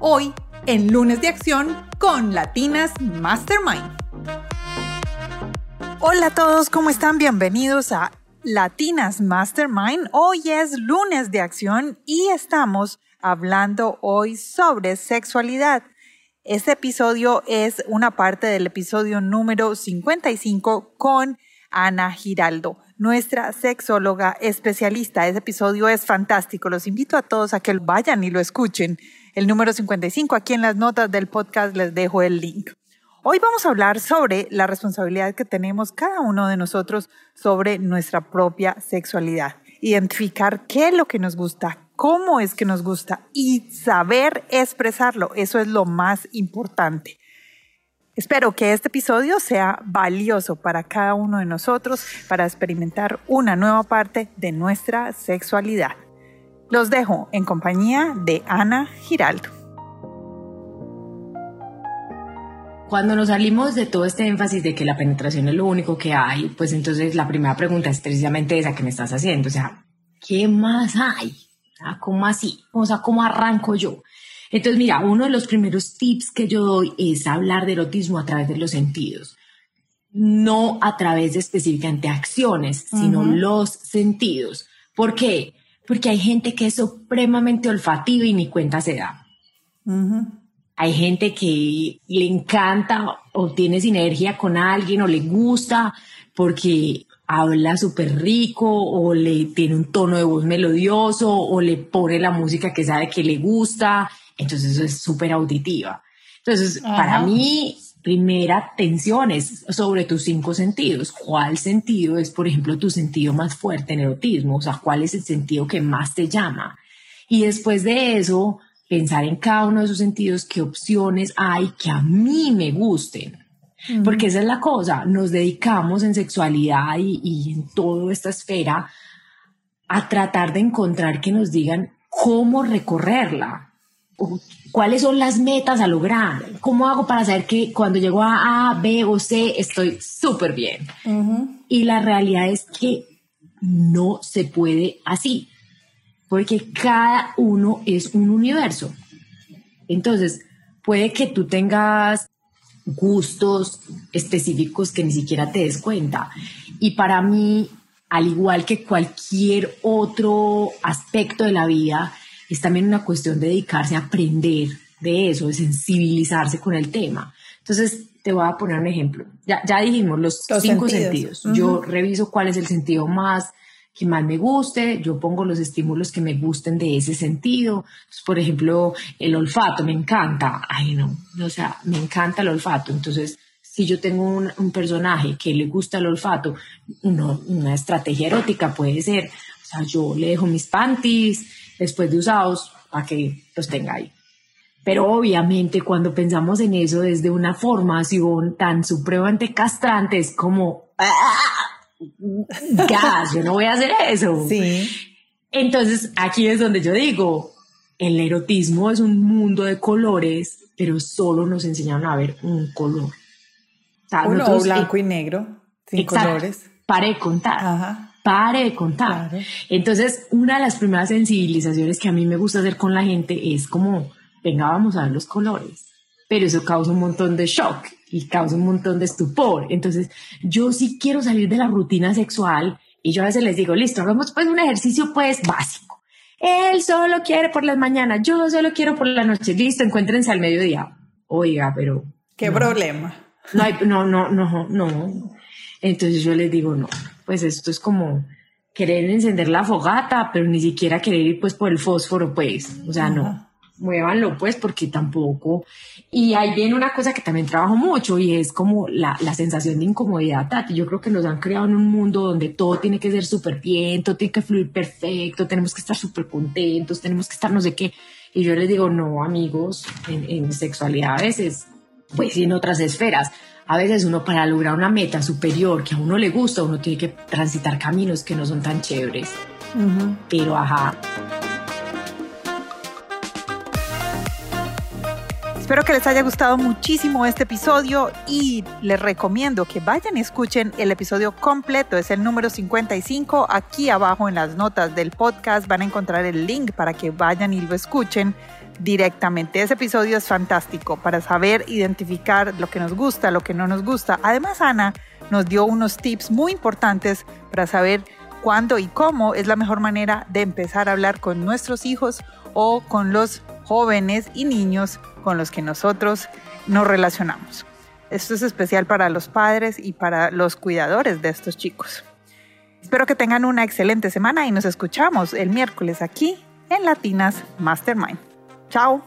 hoy en Lunes de Acción con Latinas Mastermind. Hola a todos, ¿cómo están? Bienvenidos a Latinas Mastermind. Hoy es lunes de acción y estamos hablando hoy sobre sexualidad. Este episodio es una parte del episodio número 55 con Ana Giraldo, nuestra sexóloga especialista. Ese episodio es fantástico. Los invito a todos a que vayan y lo escuchen. El número 55, aquí en las notas del podcast les dejo el link. Hoy vamos a hablar sobre la responsabilidad que tenemos cada uno de nosotros sobre nuestra propia sexualidad. Identificar qué es lo que nos gusta, cómo es que nos gusta y saber expresarlo. Eso es lo más importante. Espero que este episodio sea valioso para cada uno de nosotros para experimentar una nueva parte de nuestra sexualidad. Los dejo en compañía de Ana Giraldo. Cuando nos salimos de todo este énfasis de que la penetración es lo único que hay, pues entonces la primera pregunta es precisamente esa que me estás haciendo. O sea, ¿qué más hay? ¿Cómo así? O sea, ¿cómo arranco yo? Entonces, mira, uno de los primeros tips que yo doy es hablar de erotismo a través de los sentidos. No a través de específicamente acciones, sino los sentidos. ¿Por qué? Porque hay gente que es supremamente olfativa y ni cuenta se da. Hay gente que le encanta o tiene sinergia con alguien o le gusta porque habla súper rico o le tiene un tono de voz melodioso o le pone la música que sabe que le gusta. Entonces eso es súper auditiva. Entonces, para mí, primera atención es sobre tus cinco sentidos. ¿Cuál sentido es, por ejemplo, tu sentido más fuerte en erotismo? O sea, ¿cuál es el sentido que más te llama? Y después de eso, pensar en cada uno de esos sentidos, qué opciones hay que a mí me gusten. Porque esa es la cosa, nos dedicamos en sexualidad y, y en toda esta esfera a tratar de encontrar que nos digan cómo recorrerla, cuáles son las metas a lograr, cómo hago para saber que cuando llego a A, B o C estoy súper bien. Y la realidad es que no se puede así porque cada uno es un universo. Entonces, puede que tú tengas gustos específicos que ni siquiera te des cuenta. Y para mí, al igual que cualquier otro aspecto de la vida, es también una cuestión de dedicarse a aprender de eso, de sensibilizarse con el tema. Entonces, te voy a poner un ejemplo. Ya, ya dijimos los, cinco sentidos. Yo reviso cuál es el sentido más que más me guste, yo pongo los estímulos que me gusten de ese sentido. por ejemplo, el olfato me encanta. Ay, no, o sea, me encanta el olfato. Entonces, si yo tengo un, personaje que le gusta el olfato, una estrategia erótica puede ser, sea, yo le dejo mis panties después de usados para que los tenga ahí. Pero obviamente cuando pensamos en eso desde una formación tan supremamente castrante es como, ¡ah! gas, yo no voy a hacer eso. Sí. Entonces, aquí es donde yo digo, el erotismo es un mundo de colores, pero solo nos enseñaron a ver un color. O blanco y negro, sin colores. Pare de contar. Pare de contar. Entonces, una de las primeras sensibilizaciones que a mí me gusta hacer con la gente es como, venga, vamos a ver los colores. Pero eso causa un montón de shock y causa un montón de estupor. Entonces, yo sí quiero salir de la rutina sexual y yo a veces les digo, listo, hagamos pues un ejercicio pues básico. Él solo quiere por las mañanas, yo solo quiero por la noche. Listo, encuéntrense al mediodía. Oiga, pero... ¿Qué problema? No, hay, no, no, no, no. Entonces yo les digo, no, pues esto es como querer encender la fogata, pero ni siquiera querer ir pues por el fósforo, pues. O sea, no muévanlo pues porque tampoco. Y ahí viene una cosa que también trabajo mucho y es como la, la sensación de incomodidad, Tati. Yo creo que nos han creado en un mundo donde todo tiene que ser súper bien, todo tiene que fluir perfecto, tenemos que estar súper contentos, tenemos que estar no sé qué. Y yo les digo, no, amigos, en, en sexualidad a veces, pues en otras esferas, a veces uno para lograr una meta superior que a uno le gusta, uno tiene que transitar caminos que no son tan chéveres. Pero ajá. Espero que les haya gustado muchísimo este episodio y les recomiendo que vayan y escuchen el episodio completo. Es el número 55. Aquí abajo en las notas del podcast van a encontrar el link para que vayan y lo escuchen directamente. Ese episodio es fantástico para saber identificar lo que nos gusta, lo que no nos gusta. Además, Ana nos dio unos tips muy importantes para saber cuándo y cómo es la mejor manera de empezar a hablar con nuestros hijos o con los jóvenes y niños con los que nosotros nos relacionamos. Esto es especial para los padres y para los cuidadores de estos chicos. Espero que tengan una excelente semana y nos escuchamos el miércoles aquí en Latinas Mastermind. Tchau!